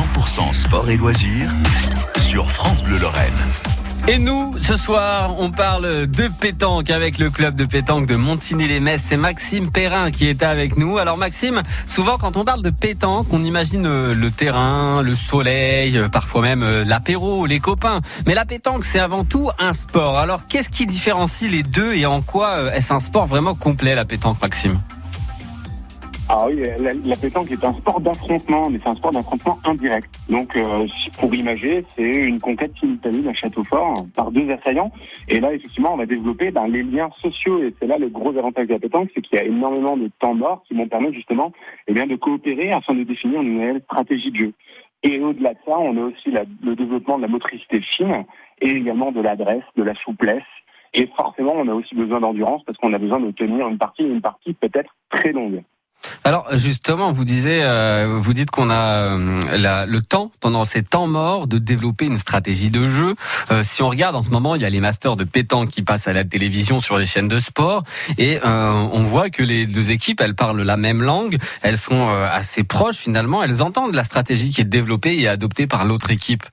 100% sport et loisirs sur France Bleu Lorraine. Et nous, ce soir, on parle de pétanque avec le club de pétanque de Montigny-les-Metz. C'est Maxime Perrin qui est avec nous. Alors Maxime, souvent quand on parle de pétanque, on imagine euh, le terrain, le soleil, euh, parfois même euh, l'apéro, les copains. Mais la pétanque, c'est avant tout un sport. Alors qu'est-ce qui différencie les deux et en quoi est-ce un sport vraiment complet, la pétanque, Maxime? Ah oui, la, pétanque est un sport d'affrontement, mais c'est un sport d'affrontement indirect. Donc, euh, pour imager, c'est une conquête simultanée d'un château fort par deux assaillants. Et là, effectivement, on va développer ben, les liens sociaux. Et c'est là le gros avantage de la pétanque, c'est qu'il y a énormément de temps mort qui vont permettre justement eh bien, de coopérer afin de définir une nouvelle stratégie de jeu. Et au-delà de ça, on a aussi le développement de la motricité fine et également de l'adresse, de la souplesse. Et forcément, on a aussi besoin d'endurance parce qu'on a besoin de tenir une partie, une partie peut-être très longue. Alors justement, vous disiez, euh, vous dites qu'on a euh, le temps pendant ces temps morts de développer une stratégie de jeu. Euh, si on regarde en ce moment, il y a les masters de pétanque qui passent à la télévision sur les chaînes de sport et on voit que les deux équipes, elles parlent la même langue, elles sont assez proches finalement, elles entendent la stratégie qui est développée et adoptée par l'autre équipe.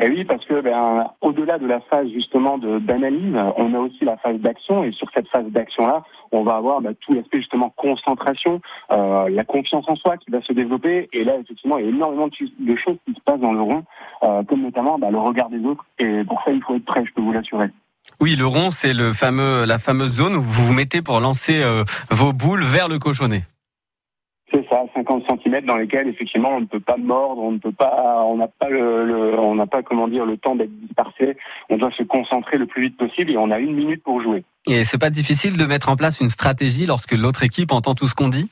Et eh oui, parce que ben, au-delà de la phase justement d'analyse, on a aussi la phase d'action, et sur cette phase d'action-là, on va avoir ben, tout l'aspect justement concentration, euh, la confiance en soi qui va se développer, et là effectivement il y a énormément de choses qui se passent dans le rond, euh, comme notamment ben, le regard des autres, et pour ça il faut être prêt, je peux vous l'assurer. Oui, le rond, c'est le fameux, la fameuse zone où vous vous mettez pour lancer euh, vos boules vers le cochonnet. C'est ça, 50 cm dans lesquels effectivement on ne peut pas mordre, on ne peut pas, on n'a pas le, on n'a pas comment dire le temps d'être dispersé. On doit se concentrer le plus vite possible et on a une minute pour jouer. Et c'est pas difficile de mettre en place une stratégie lorsque l'autre équipe entend tout ce qu'on dit?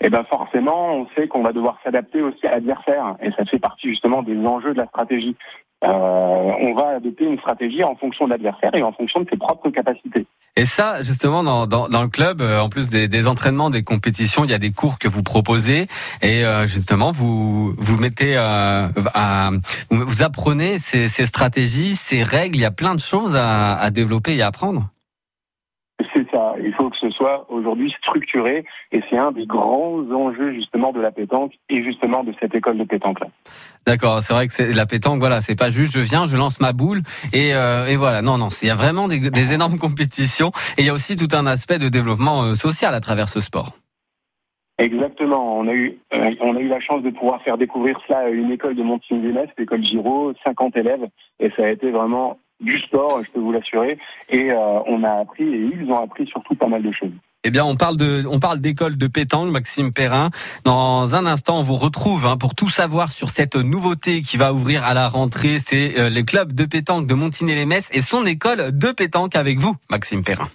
Eh ben forcément, on sait qu'on va devoir s'adapter aussi à l'adversaire, et ça fait partie justement des enjeux de la stratégie. Euh, on va adopter une stratégie en fonction de l'adversaire et en fonction de ses propres capacités. Et ça, justement, dans, dans, dans le club, euh, en plus des, des, entraînements, des compétitions, il y a des cours que vous proposez et euh, justement, vous vous mettez euh, à, vous apprenez ces, ces, stratégies, ces règles. Il y a plein de choses à, à développer et à apprendre. Il faut que ce soit aujourd'hui structuré et c'est un des grands enjeux justement de la pétanque et justement de cette école de pétanque là. D'accord, c'est vrai que c'est la pétanque. Voilà, c'est pas juste je viens, je lance ma boule et, euh, et voilà. Non, non, il y a vraiment des, des, énormes compétitions et il y a aussi tout un aspect de développement euh, social à travers ce sport. Exactement. On a eu, euh, on a eu la chance de pouvoir faire découvrir cela à une école de Montigny-les-Metz, l'école Giraud, 50 élèves, et ça a été vraiment du sport, je peux vous l'assurer. Et euh, on a appris, et ils ont appris surtout pas mal de choses. Eh bien, on parle de, on parle d'école de pétanque, Maxime Perrin. Dans un instant, on vous retrouve hein, pour tout savoir sur cette nouveauté qui va ouvrir à la rentrée. C'est euh, le club de pétanque de Montigny-les-Metz et son école de pétanque avec vous, Maxime Perrin.